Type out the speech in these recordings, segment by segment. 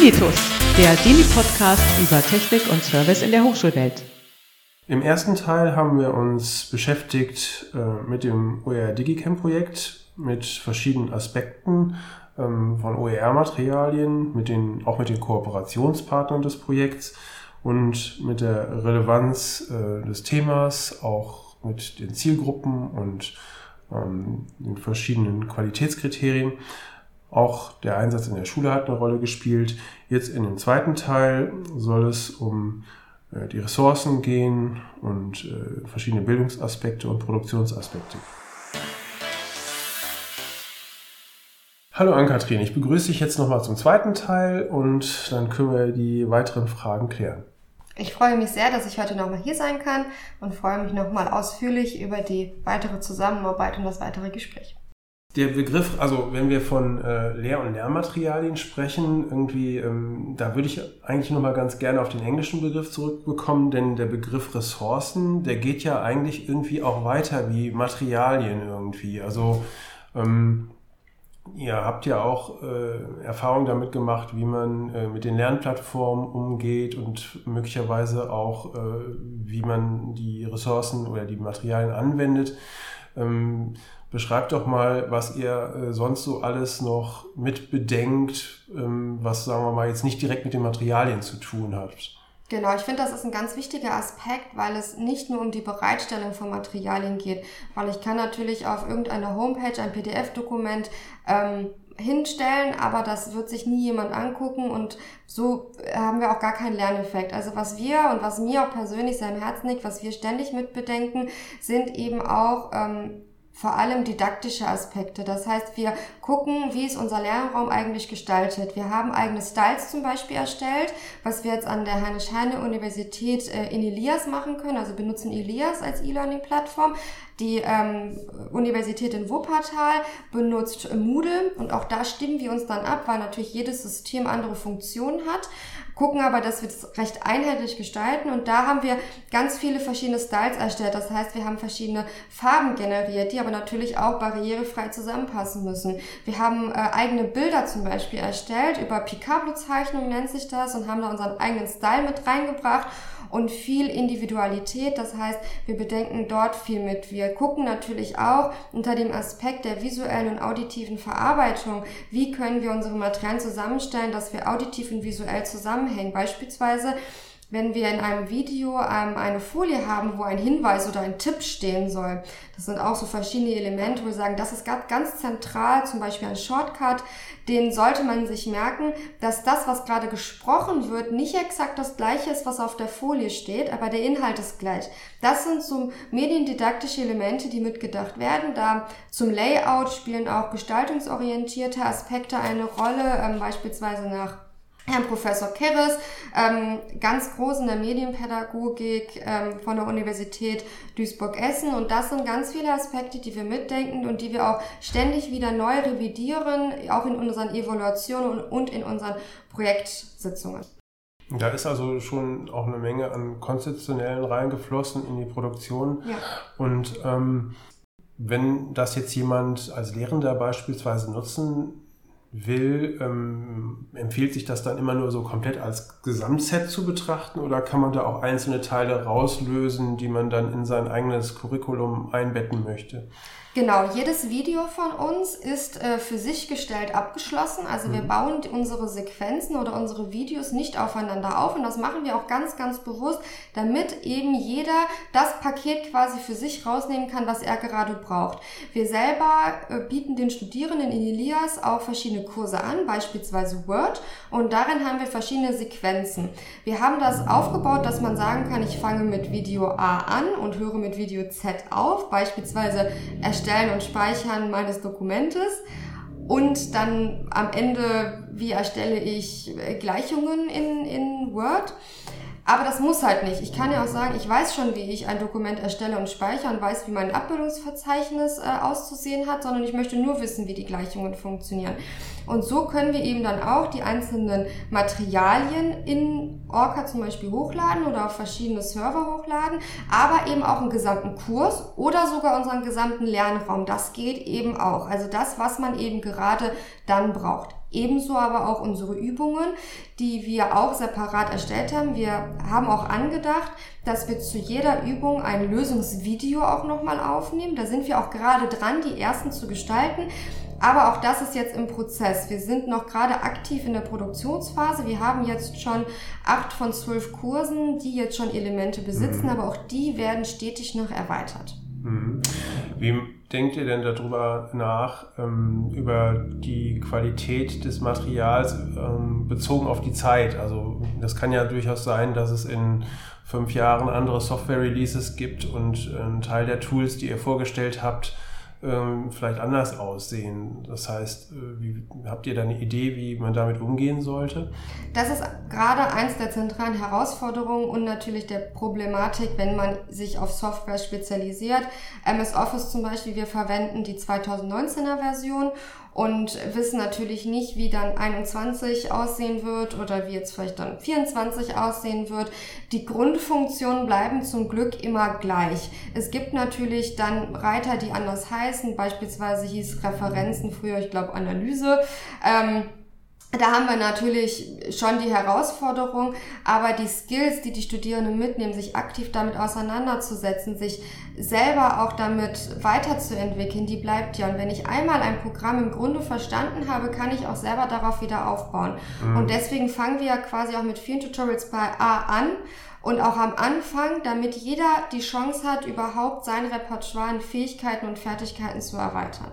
Dinitus, der Dini-Podcast über Technik und Service in der Hochschulwelt. Im ersten Teil haben wir uns beschäftigt äh, mit dem OER DigiCamp-Projekt, mit verschiedenen Aspekten ähm, von OER-Materialien, auch mit den Kooperationspartnern des Projekts und mit der Relevanz äh, des Themas, auch mit den Zielgruppen und ähm, den verschiedenen Qualitätskriterien. Auch der Einsatz in der Schule hat eine Rolle gespielt. Jetzt in dem zweiten Teil soll es um äh, die Ressourcen gehen und äh, verschiedene Bildungsaspekte und Produktionsaspekte. Hallo Ann-Kathrin, ich begrüße dich jetzt nochmal zum zweiten Teil und dann können wir die weiteren Fragen klären. Ich freue mich sehr, dass ich heute nochmal hier sein kann und freue mich nochmal ausführlich über die weitere Zusammenarbeit und das weitere Gespräch. Der Begriff, also wenn wir von äh, Lehr- und Lernmaterialien sprechen, irgendwie, ähm, da würde ich eigentlich nochmal ganz gerne auf den englischen Begriff zurückbekommen, denn der Begriff Ressourcen, der geht ja eigentlich irgendwie auch weiter wie Materialien irgendwie. Also ähm, Ihr habt ja auch äh, Erfahrung damit gemacht, wie man äh, mit den Lernplattformen umgeht und möglicherweise auch, äh, wie man die Ressourcen oder die Materialien anwendet. Ähm, beschreibt doch mal, was ihr äh, sonst so alles noch mit bedenkt, ähm, was, sagen wir mal, jetzt nicht direkt mit den Materialien zu tun hat. Genau, ich finde, das ist ein ganz wichtiger Aspekt, weil es nicht nur um die Bereitstellung von Materialien geht, weil ich kann natürlich auf irgendeiner Homepage ein PDF-Dokument ähm, hinstellen, aber das wird sich nie jemand angucken und so haben wir auch gar keinen Lerneffekt. Also was wir und was mir auch persönlich sehr am Herzen liegt, was wir ständig mitbedenken, sind eben auch ähm, vor allem didaktische Aspekte. Das heißt, wir gucken, wie ist unser Lernraum eigentlich gestaltet. Wir haben eigene Styles zum Beispiel erstellt, was wir jetzt an der Heinrich-Heine-Universität äh, in Elias machen können, also benutzen Elias als E-Learning-Plattform. Die ähm, Universität in Wuppertal benutzt Moodle und auch da stimmen wir uns dann ab, weil natürlich jedes System andere Funktionen hat gucken aber, dass wir es recht einheitlich gestalten und da haben wir ganz viele verschiedene Styles erstellt. Das heißt, wir haben verschiedene Farben generiert, die aber natürlich auch barrierefrei zusammenpassen müssen. Wir haben äh, eigene Bilder zum Beispiel erstellt, über Picablo-Zeichnung nennt sich das und haben da unseren eigenen Style mit reingebracht und viel Individualität. Das heißt, wir bedenken dort viel mit. Wir gucken natürlich auch unter dem Aspekt der visuellen und auditiven Verarbeitung, wie können wir unsere Materialien zusammenstellen, dass wir auditiv und visuell zusammenhängen. Beispielsweise wenn wir in einem Video ähm, eine Folie haben, wo ein Hinweis oder ein Tipp stehen soll. Das sind auch so verschiedene Elemente, wo wir sagen, das ist ganz zentral, zum Beispiel ein Shortcut, den sollte man sich merken, dass das, was gerade gesprochen wird, nicht exakt das gleiche ist, was auf der Folie steht, aber der Inhalt ist gleich. Das sind so mediendidaktische Elemente, die mitgedacht werden. Da zum Layout spielen auch gestaltungsorientierte Aspekte eine Rolle, ähm, beispielsweise nach Herrn Professor Keres, ähm, ganz groß in der Medienpädagogik ähm, von der Universität Duisburg-Essen. Und das sind ganz viele Aspekte, die wir mitdenken und die wir auch ständig wieder neu revidieren, auch in unseren Evaluationen und in unseren Projektsitzungen. Da ist also schon auch eine Menge an konzeptionellen reingeflossen in die Produktion. Ja. Und ähm, wenn das jetzt jemand als Lehrender beispielsweise nutzen will, ähm, empfiehlt sich das dann immer nur so komplett als Gesamtset zu betrachten oder kann man da auch einzelne Teile rauslösen, die man dann in sein eigenes Curriculum einbetten möchte? Genau, jedes Video von uns ist äh, für sich gestellt abgeschlossen. Also mhm. wir bauen unsere Sequenzen oder unsere Videos nicht aufeinander auf und das machen wir auch ganz, ganz bewusst, damit eben jeder das Paket quasi für sich rausnehmen kann, was er gerade braucht. Wir selber äh, bieten den Studierenden in Elias auch verschiedene Kurse an, beispielsweise Word und darin haben wir verschiedene Sequenzen. Wir haben das aufgebaut, dass man sagen kann, ich fange mit Video A an und höre mit Video Z auf, beispielsweise Erstellen und Speichern meines Dokumentes. Und dann am Ende, wie erstelle ich Gleichungen in, in Word. Aber das muss halt nicht. Ich kann ja auch sagen, ich weiß schon, wie ich ein Dokument erstelle und speichere und weiß, wie mein Abbildungsverzeichnis äh, auszusehen hat, sondern ich möchte nur wissen, wie die Gleichungen funktionieren. Und so können wir eben dann auch die einzelnen Materialien in Orca zum Beispiel hochladen oder auf verschiedene Server hochladen, aber eben auch einen gesamten Kurs oder sogar unseren gesamten Lernraum. Das geht eben auch. Also das, was man eben gerade dann braucht. Ebenso aber auch unsere Übungen, die wir auch separat erstellt haben. Wir haben auch angedacht, dass wir zu jeder Übung ein Lösungsvideo auch nochmal aufnehmen. Da sind wir auch gerade dran, die ersten zu gestalten. Aber auch das ist jetzt im Prozess. Wir sind noch gerade aktiv in der Produktionsphase. Wir haben jetzt schon acht von zwölf Kursen, die jetzt schon Elemente besitzen, mhm. aber auch die werden stetig noch erweitert. Mhm. Wie denkt ihr denn darüber nach, ähm, über die Qualität des Materials ähm, bezogen auf die Zeit? Also das kann ja durchaus sein, dass es in fünf Jahren andere Software-Releases gibt und ein Teil der Tools, die ihr vorgestellt habt, ähm, vielleicht anders aussehen. Das heißt, äh, wie, habt ihr da eine Idee, wie man damit umgehen sollte? Das ist gerade eins der zentralen Herausforderungen und natürlich der Problematik, wenn man sich auf Software spezialisiert. MS Office zum Beispiel, wir verwenden die 2019er Version und wissen natürlich nicht, wie dann 21 aussehen wird oder wie jetzt vielleicht dann 24 aussehen wird. Die Grundfunktionen bleiben zum Glück immer gleich. Es gibt natürlich dann Reiter, die anders heißen, beispielsweise hieß Referenzen früher, ich glaube, Analyse. Ähm, da haben wir natürlich schon die Herausforderung, aber die Skills, die die Studierenden mitnehmen, sich aktiv damit auseinanderzusetzen, sich selber auch damit weiterzuentwickeln, die bleibt ja. Und wenn ich einmal ein Programm im Grunde verstanden habe, kann ich auch selber darauf wieder aufbauen. Mhm. Und deswegen fangen wir ja quasi auch mit vielen Tutorials bei A an und auch am Anfang, damit jeder die Chance hat, überhaupt sein Repertoire an Fähigkeiten und Fertigkeiten zu erweitern.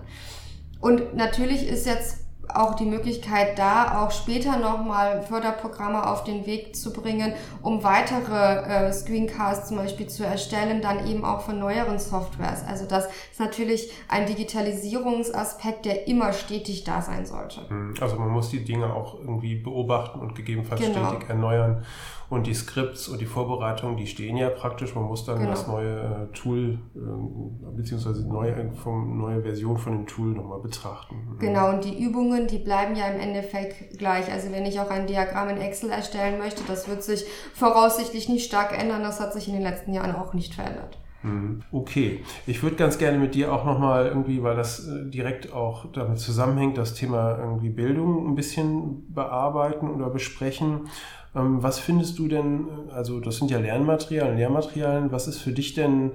Und natürlich ist jetzt auch die Möglichkeit da, auch später nochmal Förderprogramme auf den Weg zu bringen, um weitere äh, Screencasts zum Beispiel zu erstellen, dann eben auch von neueren Softwares. Also das ist natürlich ein Digitalisierungsaspekt, der immer stetig da sein sollte. Hm, also man muss die Dinge auch irgendwie beobachten und gegebenenfalls genau. stetig erneuern. Und die Skripts und die Vorbereitungen, die stehen ja praktisch. Man muss dann genau. das neue äh, Tool äh, beziehungsweise neue, vom, neue Version von dem Tool nochmal betrachten. Mhm. Genau, und die Übungen, die bleiben ja im Endeffekt gleich. Also wenn ich auch ein Diagramm in Excel erstellen möchte, das wird sich voraussichtlich nicht stark ändern. Das hat sich in den letzten Jahren auch nicht verändert. Mhm. Okay, ich würde ganz gerne mit dir auch nochmal irgendwie, weil das äh, direkt auch damit zusammenhängt, das Thema irgendwie Bildung ein bisschen bearbeiten oder besprechen. Ähm, was findest du denn, also das sind ja Lernmaterialien, Lehrmaterialien, was ist für dich denn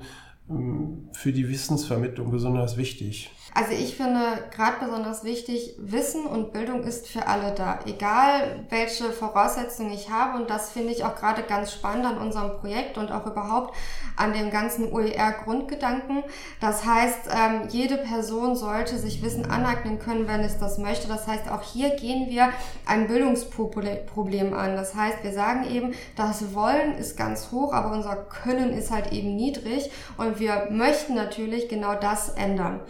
für die Wissensvermittlung besonders wichtig? Also ich finde gerade besonders wichtig, Wissen und Bildung ist für alle da, egal welche Voraussetzungen ich habe. Und das finde ich auch gerade ganz spannend an unserem Projekt und auch überhaupt an dem ganzen OER-Grundgedanken. Das heißt, ähm, jede Person sollte sich Wissen aneignen können, wenn es das möchte. Das heißt, auch hier gehen wir ein Bildungsproblem an. Das heißt, wir sagen eben, das Wollen ist ganz hoch, aber unser Können ist halt eben niedrig. Und wir möchten natürlich genau das ändern.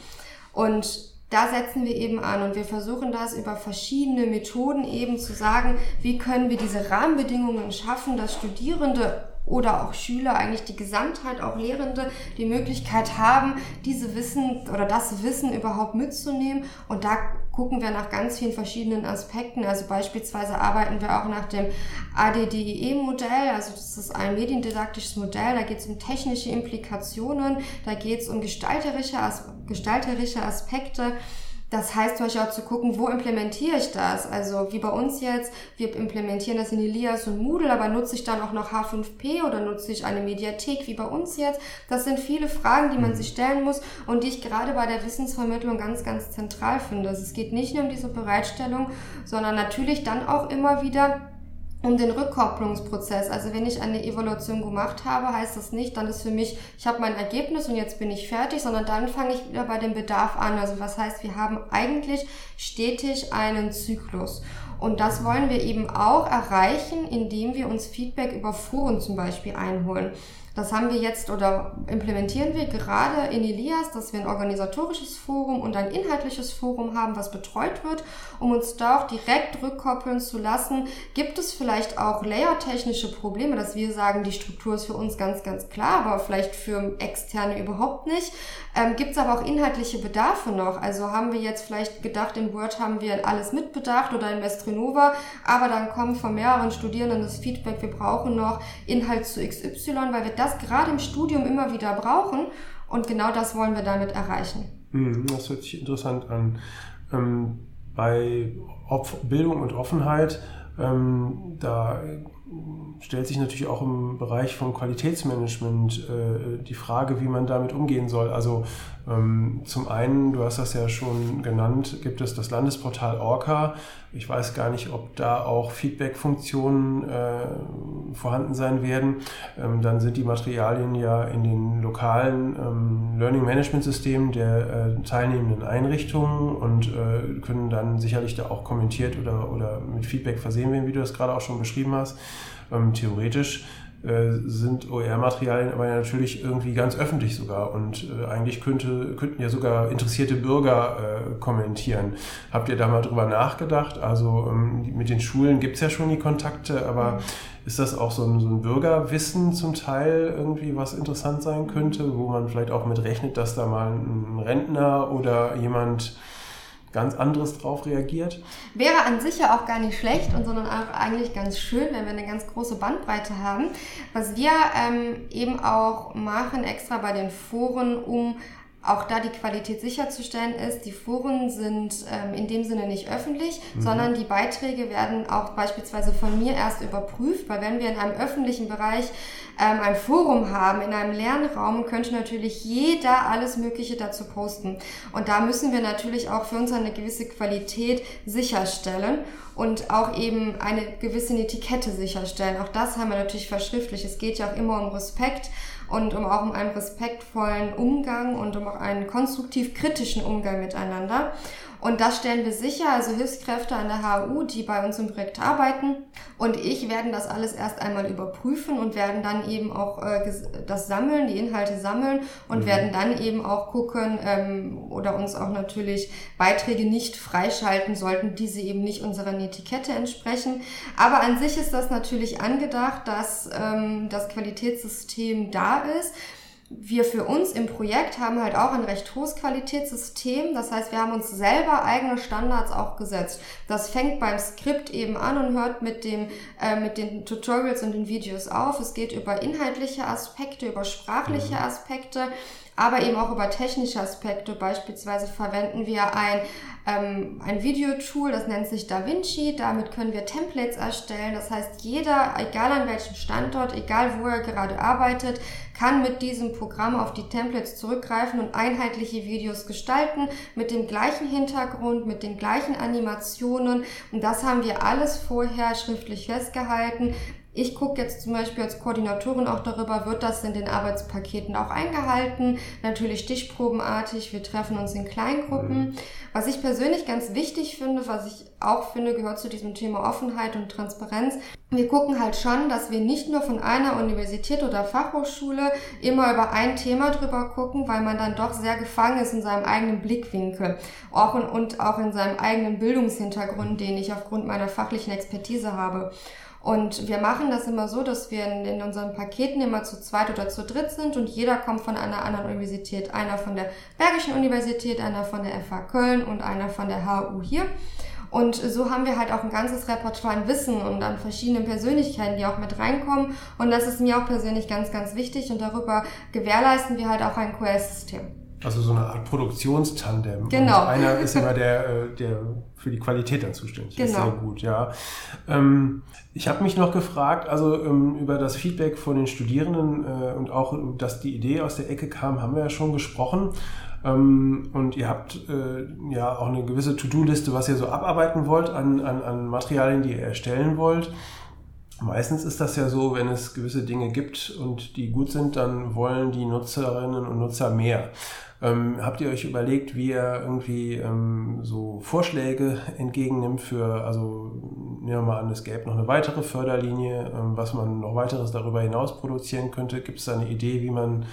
Und da setzen wir eben an und wir versuchen das über verschiedene Methoden eben zu sagen, wie können wir diese Rahmenbedingungen schaffen, dass Studierende oder auch Schüler, eigentlich die Gesamtheit, auch Lehrende, die Möglichkeit haben, diese Wissen oder das Wissen überhaupt mitzunehmen. Und da gucken wir nach ganz vielen verschiedenen Aspekten. Also beispielsweise arbeiten wir auch nach dem ADDIE-Modell. Also das ist ein mediendidaktisches Modell. Da geht es um technische Implikationen, da geht es um gestalterische, gestalterische Aspekte. Das heißt zum Beispiel auch zu gucken, wo implementiere ich das? Also wie bei uns jetzt, wir implementieren das in Elias und Moodle, aber nutze ich dann auch noch H5P oder nutze ich eine Mediathek wie bei uns jetzt? Das sind viele Fragen, die man mhm. sich stellen muss und die ich gerade bei der Wissensvermittlung ganz, ganz zentral finde. Also es geht nicht nur um diese Bereitstellung, sondern natürlich dann auch immer wieder um den Rückkopplungsprozess. Also wenn ich eine Evaluation gemacht habe, heißt das nicht, dann ist für mich, ich habe mein Ergebnis und jetzt bin ich fertig, sondern dann fange ich wieder bei dem Bedarf an. Also was heißt, wir haben eigentlich stetig einen Zyklus. Und das wollen wir eben auch erreichen, indem wir uns Feedback über Foren zum Beispiel einholen. Das haben wir jetzt oder implementieren wir gerade in Elias, dass wir ein organisatorisches Forum und ein inhaltliches Forum haben, was betreut wird, um uns da auch direkt rückkoppeln zu lassen. Gibt es vielleicht auch layertechnische Probleme, dass wir sagen, die Struktur ist für uns ganz, ganz klar, aber vielleicht für Externe überhaupt nicht. Ähm, Gibt es aber auch inhaltliche Bedarfe noch? Also haben wir jetzt vielleicht gedacht, in Word haben wir alles mitbedacht oder in Mestrinova, aber dann kommt von mehreren Studierenden das Feedback, wir brauchen noch Inhalt zu XY, weil wir das gerade im Studium immer wieder brauchen. Und genau das wollen wir damit erreichen. Hm, das hört sich interessant an. Ähm, bei Bildung und Offenheit, ähm, da stellt sich natürlich auch im Bereich von Qualitätsmanagement äh, die Frage, wie man damit umgehen soll. Also ähm, zum einen, du hast das ja schon genannt, gibt es das Landesportal Orca. Ich weiß gar nicht, ob da auch Feedback-Funktionen äh, vorhanden sein werden. Ähm, dann sind die Materialien ja in den lokalen ähm, Learning Management Systemen der äh, teilnehmenden Einrichtungen und äh, können dann sicherlich da auch kommentiert oder, oder mit Feedback versehen werden, wie du das gerade auch schon beschrieben hast. Ähm, theoretisch äh, sind OER-Materialien aber natürlich irgendwie ganz öffentlich sogar und äh, eigentlich könnte, könnten ja sogar interessierte Bürger äh, kommentieren. Habt ihr da mal drüber nachgedacht? Also ähm, mit den Schulen gibt es ja schon die Kontakte, aber ist das auch so ein, so ein Bürgerwissen zum Teil irgendwie, was interessant sein könnte, wo man vielleicht auch mit rechnet, dass da mal ein Rentner oder jemand ganz anderes drauf reagiert. Wäre an sich ja auch gar nicht schlecht und sondern auch eigentlich ganz schön, wenn wir eine ganz große Bandbreite haben. Was wir ähm, eben auch machen, extra bei den Foren, um auch da die Qualität sicherzustellen ist, die Foren sind ähm, in dem Sinne nicht öffentlich, mhm. sondern die Beiträge werden auch beispielsweise von mir erst überprüft, weil wenn wir in einem öffentlichen Bereich ähm, ein Forum haben, in einem Lernraum, könnte natürlich jeder alles Mögliche dazu posten. Und da müssen wir natürlich auch für uns eine gewisse Qualität sicherstellen und auch eben eine gewisse Etikette sicherstellen. Auch das haben wir natürlich verschriftlich. Es geht ja auch immer um Respekt und um auch um einen respektvollen Umgang und um auch einen konstruktiv kritischen Umgang miteinander. Und das stellen wir sicher, also Hilfskräfte an der HU, die bei uns im Projekt arbeiten und ich werden das alles erst einmal überprüfen und werden dann eben auch äh, das sammeln, die Inhalte sammeln und mhm. werden dann eben auch gucken ähm, oder uns auch natürlich Beiträge nicht freischalten sollten, die sie eben nicht unserer Etikette entsprechen. Aber an sich ist das natürlich angedacht, dass ähm, das Qualitätssystem da ist wir für uns im Projekt haben halt auch ein recht hohes Qualitätssystem. Das heißt, wir haben uns selber eigene Standards auch gesetzt. Das fängt beim Skript eben an und hört mit dem, äh, mit den Tutorials und den Videos auf. Es geht über inhaltliche Aspekte, über sprachliche mhm. Aspekte aber eben auch über technische Aspekte. Beispielsweise verwenden wir ein, ähm, ein Videotool, das nennt sich DaVinci. Damit können wir Templates erstellen. Das heißt, jeder, egal an welchem Standort, egal wo er gerade arbeitet, kann mit diesem Programm auf die Templates zurückgreifen und einheitliche Videos gestalten mit dem gleichen Hintergrund, mit den gleichen Animationen. Und das haben wir alles vorher schriftlich festgehalten. Ich gucke jetzt zum Beispiel als Koordinatorin auch darüber, wird das in den Arbeitspaketen auch eingehalten? Natürlich stichprobenartig, wir treffen uns in Kleingruppen. Mhm. Was ich persönlich ganz wichtig finde, was ich auch finde, gehört zu diesem Thema Offenheit und Transparenz. Wir gucken halt schon, dass wir nicht nur von einer Universität oder Fachhochschule immer über ein Thema drüber gucken, weil man dann doch sehr gefangen ist in seinem eigenen Blickwinkel auch in, und auch in seinem eigenen Bildungshintergrund, den ich aufgrund meiner fachlichen Expertise habe. Und wir machen das immer so, dass wir in, in, unseren Paketen immer zu zweit oder zu dritt sind und jeder kommt von einer anderen Universität. Einer von der Bergischen Universität, einer von der FH Köln und einer von der HU hier. Und so haben wir halt auch ein ganzes Repertoire an Wissen und an verschiedenen Persönlichkeiten, die auch mit reinkommen. Und das ist mir auch persönlich ganz, ganz wichtig. Und darüber gewährleisten wir halt auch ein QS-System. Also so eine Art Produktionstandem. Genau. Und einer ist immer der, äh, der für die Qualität dann zuständig genau. ist. Sehr gut, ja. Ähm, ich habe mich noch gefragt, also ähm, über das Feedback von den Studierenden äh, und auch, dass die Idee aus der Ecke kam, haben wir ja schon gesprochen. Ähm, und ihr habt äh, ja auch eine gewisse To-Do-Liste, was ihr so abarbeiten wollt an, an, an Materialien, die ihr erstellen wollt. Meistens ist das ja so, wenn es gewisse Dinge gibt und die gut sind, dann wollen die Nutzerinnen und Nutzer mehr. Ähm, habt ihr euch überlegt, wie ihr irgendwie ähm, so Vorschläge entgegennimmt für, also nehmen wir mal an, es gäbe noch eine weitere Förderlinie, ähm, was man noch weiteres darüber hinaus produzieren könnte? Gibt es da eine Idee, wie man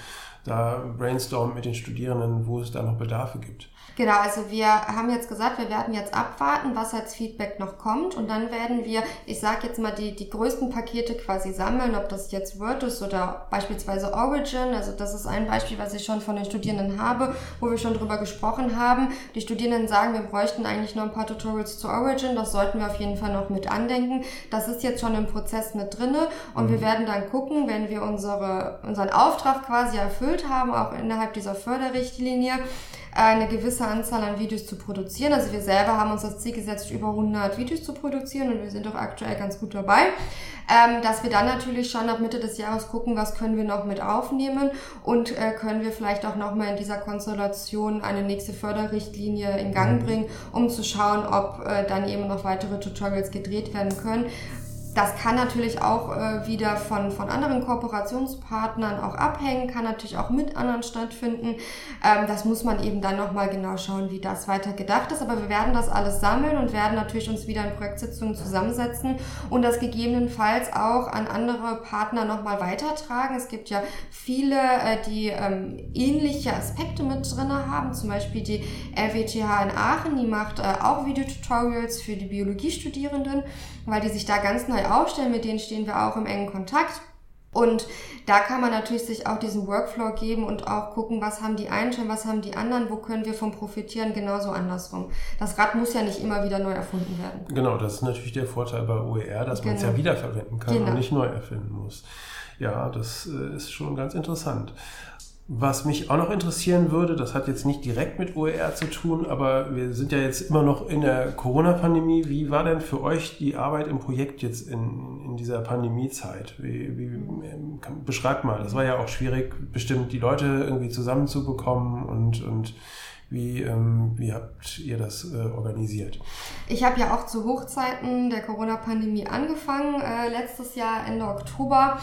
da brainstormt mit den Studierenden, wo es da noch Bedarfe gibt? Genau, also wir haben jetzt gesagt, wir werden jetzt abwarten, was als Feedback noch kommt und dann werden wir, ich sage jetzt mal, die, die größten Pakete quasi sammeln, ob das jetzt Word ist oder beispielsweise Origin. Also das ist ein Beispiel, was ich schon von den Studierenden habe, wo wir schon drüber gesprochen haben. Die Studierenden sagen, wir bräuchten eigentlich noch ein paar Tutorials zu Origin. Das sollten wir auf jeden Fall noch mit andenken. Das ist jetzt schon im Prozess mit drinne und mhm. wir werden dann gucken, wenn wir unsere, unseren Auftrag quasi erfüllt haben, auch innerhalb dieser Förderrichtlinie, eine gewisse Anzahl an Videos zu produzieren. Also wir selber haben uns das Ziel gesetzt, über 100 Videos zu produzieren und wir sind auch aktuell ganz gut dabei. Ähm, dass wir dann natürlich schon ab Mitte des Jahres gucken, was können wir noch mit aufnehmen und äh, können wir vielleicht auch nochmal in dieser Konstellation eine nächste Förderrichtlinie in Gang mhm. bringen, um zu schauen, ob äh, dann eben noch weitere Tutorials gedreht werden können. Das kann natürlich auch äh, wieder von, von anderen Kooperationspartnern auch abhängen, kann natürlich auch mit anderen stattfinden. Ähm, das muss man eben dann nochmal genau schauen, wie das weiter gedacht ist. Aber wir werden das alles sammeln und werden natürlich uns wieder in Projektsitzungen zusammensetzen und das gegebenenfalls auch an andere Partner nochmal weitertragen. Es gibt ja viele, äh, die ähm, ähnliche Aspekte mit drin haben, zum Beispiel die RWTH in Aachen, die macht äh, auch Videotutorials für die Biologiestudierenden, weil die sich da ganz neu neu aufstellen, mit denen stehen wir auch im engen Kontakt. Und da kann man natürlich sich auch diesen Workflow geben und auch gucken, was haben die einen schon, was haben die anderen, wo können wir von profitieren, genauso andersrum. Das Rad muss ja nicht immer wieder neu erfunden werden. Genau, das ist natürlich der Vorteil bei OER, dass genau. man es ja wiederverwenden kann genau. und nicht neu erfinden muss. Ja, das äh, ist schon ganz interessant. Was mich auch noch interessieren würde, das hat jetzt nicht direkt mit OER zu tun, aber wir sind ja jetzt immer noch in der Corona-Pandemie. Wie war denn für euch die Arbeit im Projekt jetzt in, in dieser Pandemiezeit? Wie, wie, ähm, beschreibt mal, das war ja auch schwierig, bestimmt die Leute irgendwie zusammenzubekommen und, und wie, ähm, wie habt ihr das äh, organisiert? Ich habe ja auch zu Hochzeiten der Corona-Pandemie angefangen, äh, letztes Jahr Ende Oktober.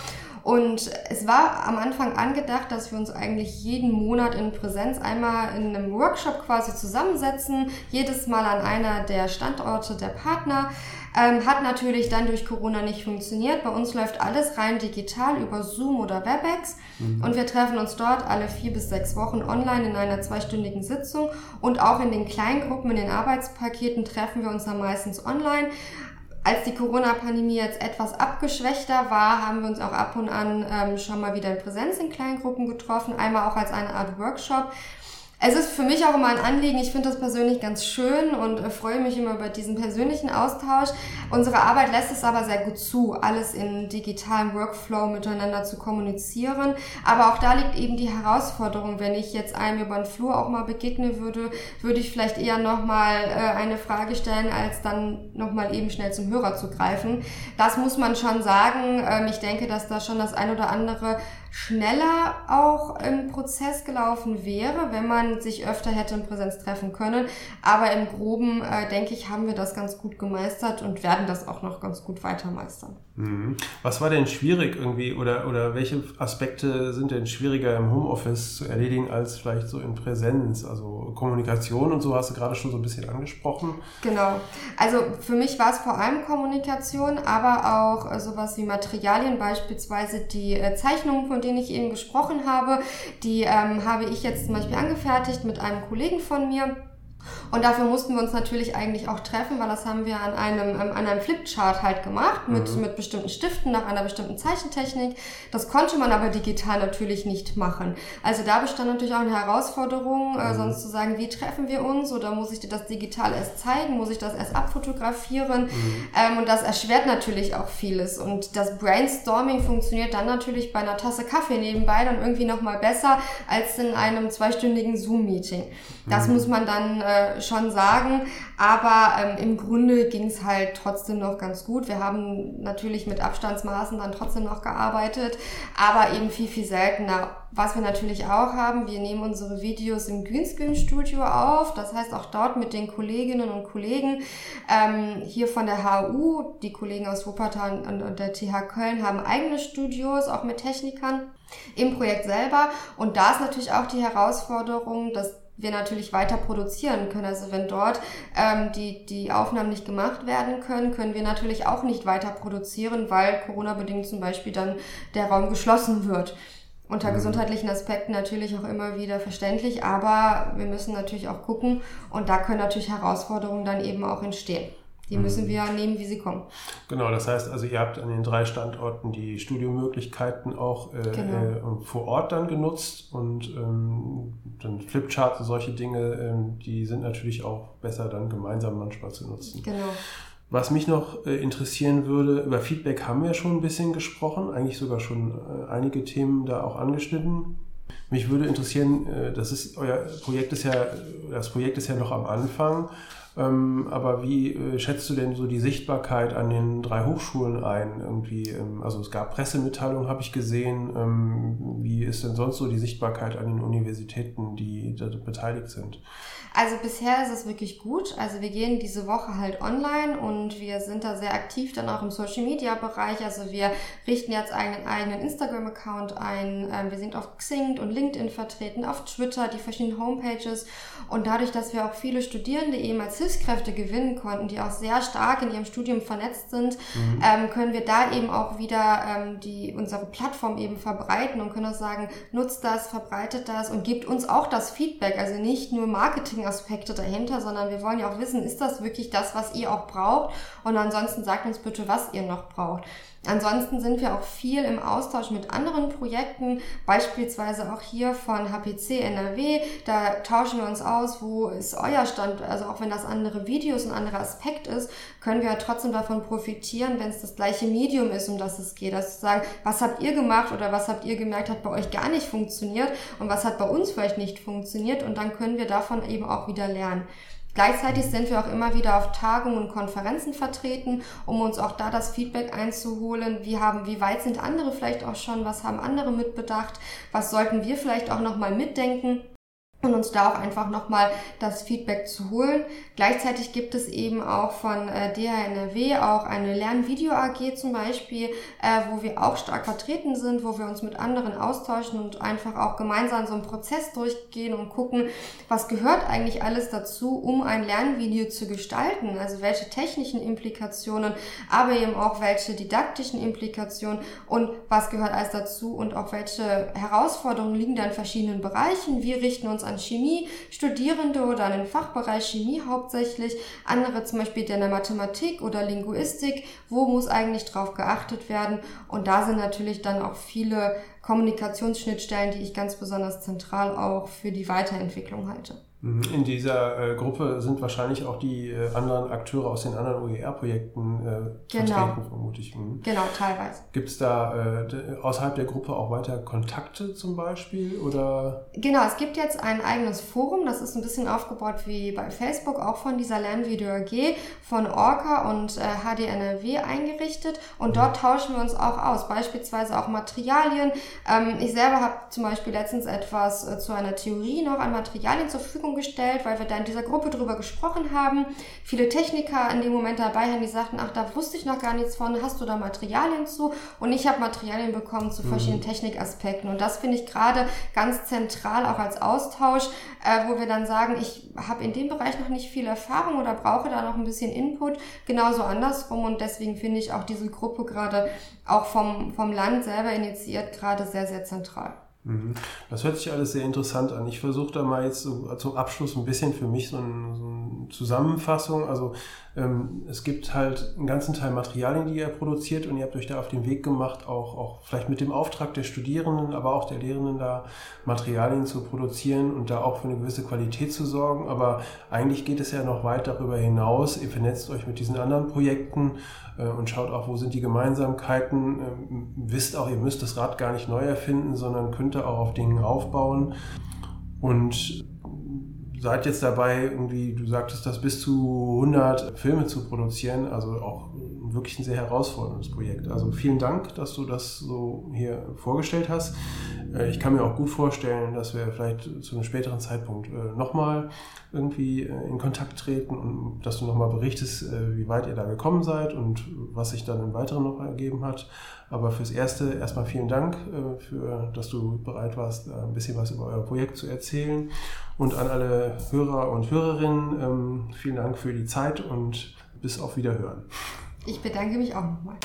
Und es war am Anfang angedacht, dass wir uns eigentlich jeden Monat in Präsenz einmal in einem Workshop quasi zusammensetzen, jedes Mal an einer der Standorte der Partner. Ähm, hat natürlich dann durch Corona nicht funktioniert. Bei uns läuft alles rein digital über Zoom oder WebEx mhm. und wir treffen uns dort alle vier bis sechs Wochen online in einer zweistündigen Sitzung und auch in den Kleingruppen, in den Arbeitspaketen treffen wir uns dann meistens online. Als die Corona-Pandemie jetzt etwas abgeschwächter war, haben wir uns auch ab und an ähm, schon mal wieder in Präsenz in Kleingruppen getroffen, einmal auch als eine Art Workshop. Es ist für mich auch immer ein Anliegen. Ich finde das persönlich ganz schön und äh, freue mich immer über diesen persönlichen Austausch. Unsere Arbeit lässt es aber sehr gut zu, alles in digitalem Workflow miteinander zu kommunizieren. Aber auch da liegt eben die Herausforderung. Wenn ich jetzt einem über den Flur auch mal begegnen würde, würde ich vielleicht eher nochmal äh, eine Frage stellen, als dann nochmal eben schnell zum Hörer zu greifen. Das muss man schon sagen. Ähm, ich denke, dass da schon das ein oder andere schneller auch im Prozess gelaufen wäre, wenn man sich öfter hätte in Präsenz treffen können. Aber im Groben, äh, denke ich, haben wir das ganz gut gemeistert und werden das auch noch ganz gut weiter meistern. Mhm. Was war denn schwierig irgendwie oder, oder welche Aspekte sind denn schwieriger im Homeoffice zu erledigen als vielleicht so in Präsenz? Also Kommunikation und so hast du gerade schon so ein bisschen angesprochen. Genau. Also für mich war es vor allem Kommunikation, aber auch äh, sowas wie Materialien, beispielsweise die äh, Zeichnungen, von denen ich eben gesprochen habe. Die ähm, habe ich jetzt zum Beispiel angefertigt mit einem Kollegen von mir und dafür mussten wir uns natürlich eigentlich auch treffen, weil das haben wir an einem, ähm, an einem Flipchart halt gemacht, mit, mhm. mit bestimmten Stiften, nach einer bestimmten Zeichentechnik. Das konnte man aber digital natürlich nicht machen. Also da bestand natürlich auch eine Herausforderung, äh, mhm. sonst zu sagen, wie treffen wir uns oder muss ich dir das digital erst zeigen, muss ich das erst abfotografieren? Mhm. Ähm, und das erschwert natürlich auch vieles. Und das Brainstorming funktioniert dann natürlich bei einer Tasse Kaffee nebenbei dann irgendwie nochmal besser als in einem zweistündigen Zoom-Meeting. Das mhm. muss man dann äh, schon sagen. Aber ähm, im Grunde ging es halt trotzdem noch ganz gut. Wir haben natürlich mit Abstandsmaßen dann trotzdem noch gearbeitet, aber eben viel, viel seltener. Was wir natürlich auch haben, wir nehmen unsere Videos im Greenscreen-Studio auf. Das heißt auch dort mit den Kolleginnen und Kollegen ähm, hier von der HU, die Kollegen aus Wuppertal und, und der TH Köln haben eigene Studios, auch mit Technikern im Projekt selber. Und da ist natürlich auch die Herausforderung, dass wir natürlich weiter produzieren können. Also wenn dort ähm, die, die Aufnahmen nicht gemacht werden können, können wir natürlich auch nicht weiter produzieren, weil Corona-bedingt zum Beispiel dann der Raum geschlossen wird. Unter mhm. gesundheitlichen Aspekten natürlich auch immer wieder verständlich, aber wir müssen natürlich auch gucken und da können natürlich Herausforderungen dann eben auch entstehen. Die müssen mhm. wir nehmen, wie sie kommen. Genau, das heißt also, ihr habt an den drei Standorten die Studiomöglichkeiten auch äh, genau. äh, vor Ort dann genutzt und ähm, dann Flipcharts und solche Dinge, ähm, die sind natürlich auch besser dann gemeinsam manchmal zu nutzen. Genau. Was mich noch äh, interessieren würde, über Feedback haben wir schon ein bisschen gesprochen, eigentlich sogar schon äh, einige Themen da auch angeschnitten. Mich würde interessieren, äh, das ist euer Projekt ist ja, das Projekt ist ja noch am Anfang. Ähm, aber wie äh, schätzt du denn so die Sichtbarkeit an den drei Hochschulen ein? Irgendwie, ähm, also es gab Pressemitteilungen, habe ich gesehen. Ähm, wie ist denn sonst so die Sichtbarkeit an den Universitäten, die da beteiligt sind? Also bisher ist es wirklich gut. Also wir gehen diese Woche halt online und wir sind da sehr aktiv dann auch im Social Media Bereich. Also wir richten jetzt einen eigenen Instagram Account ein. Ähm, wir sind auf Xing und LinkedIn vertreten, auf Twitter, die verschiedenen Homepages. Und dadurch, dass wir auch viele Studierende eben als Hilfskräfte gewinnen konnten, die auch sehr stark in ihrem Studium vernetzt sind, mhm. ähm, können wir da eben auch wieder ähm, die, unsere Plattform eben verbreiten und können auch sagen, nutzt das, verbreitet das und gebt uns auch das Feedback. Also nicht nur Marketing Aspekte dahinter, sondern wir wollen ja auch wissen, ist das wirklich das, was ihr auch braucht? Und ansonsten sagt uns bitte, was ihr noch braucht. Ansonsten sind wir auch viel im Austausch mit anderen Projekten, beispielsweise auch hier von HPC NRW. Da tauschen wir uns aus, wo ist euer Stand, also auch wenn das andere Videos, ein anderer Aspekt ist, können wir trotzdem davon profitieren, wenn es das gleiche Medium ist, um das es geht. Also zu sagen, was habt ihr gemacht oder was habt ihr gemerkt, hat bei euch gar nicht funktioniert und was hat bei uns vielleicht nicht funktioniert und dann können wir davon eben auch wieder lernen. Gleichzeitig sind wir auch immer wieder auf Tagungen und Konferenzen vertreten, um uns auch da das Feedback einzuholen. Wie haben, wie weit sind andere vielleicht auch schon? Was haben andere mitbedacht? Was sollten wir vielleicht auch nochmal mitdenken? Und uns da auch einfach nochmal das Feedback zu holen. Gleichzeitig gibt es eben auch von äh, DHNRW auch eine Lernvideo AG zum Beispiel, äh, wo wir auch stark vertreten sind, wo wir uns mit anderen austauschen und einfach auch gemeinsam so einen Prozess durchgehen und gucken, was gehört eigentlich alles dazu, um ein Lernvideo zu gestalten. Also welche technischen Implikationen, aber eben auch welche didaktischen Implikationen und was gehört alles dazu und auch welche Herausforderungen liegen da in verschiedenen Bereichen. Wir richten uns an Chemie, Studierende oder an den Fachbereich Chemie hauptsächlich, andere zum Beispiel in der Mathematik oder Linguistik, wo muss eigentlich drauf geachtet werden und da sind natürlich dann auch viele Kommunikationsschnittstellen, die ich ganz besonders zentral auch für die Weiterentwicklung halte. Mhm. In dieser äh, Gruppe sind wahrscheinlich auch die äh, anderen Akteure aus den anderen OER-Projekten äh, genau. vertreten, vermute ich. Mhm. Genau, teilweise. Gibt es da äh, außerhalb der Gruppe auch weiter Kontakte zum Beispiel? Oder? Genau, es gibt jetzt ein eigenes Forum, das ist ein bisschen aufgebaut wie bei Facebook, auch von dieser Lernvideo AG von Orca und HDNRW äh, eingerichtet. Und mhm. dort tauschen wir uns auch aus, beispielsweise auch Materialien. Ähm, ich selber habe zum Beispiel letztens etwas äh, zu einer Theorie noch an Materialien zur Verfügung Verfügung gestellt, weil wir da in dieser Gruppe drüber gesprochen haben. Viele Techniker in dem Moment dabei haben, die sagten, ach, da wusste ich noch gar nichts von, hast du da Materialien zu? Und ich habe Materialien bekommen zu verschiedenen mhm. Technikaspekten. Und das finde ich gerade ganz zentral auch als Austausch, äh, wo wir dann sagen, ich habe in dem Bereich noch nicht viel Erfahrung oder brauche da noch ein bisschen Input. Genauso andersrum. Und deswegen finde ich auch diese Gruppe gerade auch vom, vom Land selber initiiert gerade sehr, sehr zentral. Mhm. Das hört sich alles sehr interessant an. Ich versuche da mal jetzt so zum Abschluss ein bisschen für mich so, ein, so eine Zusammenfassung. Also ähm, es gibt halt einen ganzen Teil Materialien, die ihr produziert und ihr habt euch da auf den Weg gemacht, auch, auch vielleicht mit dem Auftrag der Studierenden, aber auch der Lehrenden da Materialien zu produzieren und da auch für eine gewisse Qualität zu sorgen. Aber eigentlich geht es ja noch weit darüber hinaus. Ihr vernetzt euch mit diesen anderen Projekten äh, und schaut auch, wo sind die Gemeinsamkeiten. Ähm, wisst auch, ihr müsst das Rad gar nicht neu erfinden, sondern könnt da auch auf Dingen aufbauen. Und seid jetzt dabei, irgendwie, du sagtest das, bis zu 100 Filme zu produzieren, also auch wirklich ein sehr herausforderndes Projekt. Also vielen Dank, dass du das so hier vorgestellt hast. Äh, ich kann mir auch gut vorstellen, dass wir vielleicht zu einem späteren Zeitpunkt äh, nochmal irgendwie äh, in Kontakt treten und dass du nochmal berichtest, wie weit ihr da gekommen seid und was sich dann im Weiteren noch ergeben hat. Aber fürs Erste erstmal vielen Dank, für, dass du bereit warst, ein bisschen was über euer Projekt zu erzählen. Und an alle Hörer und Hörerinnen, ähm, vielen Dank für die Zeit und bis auf Wiederhören. Ich bedanke mich auch nochmal.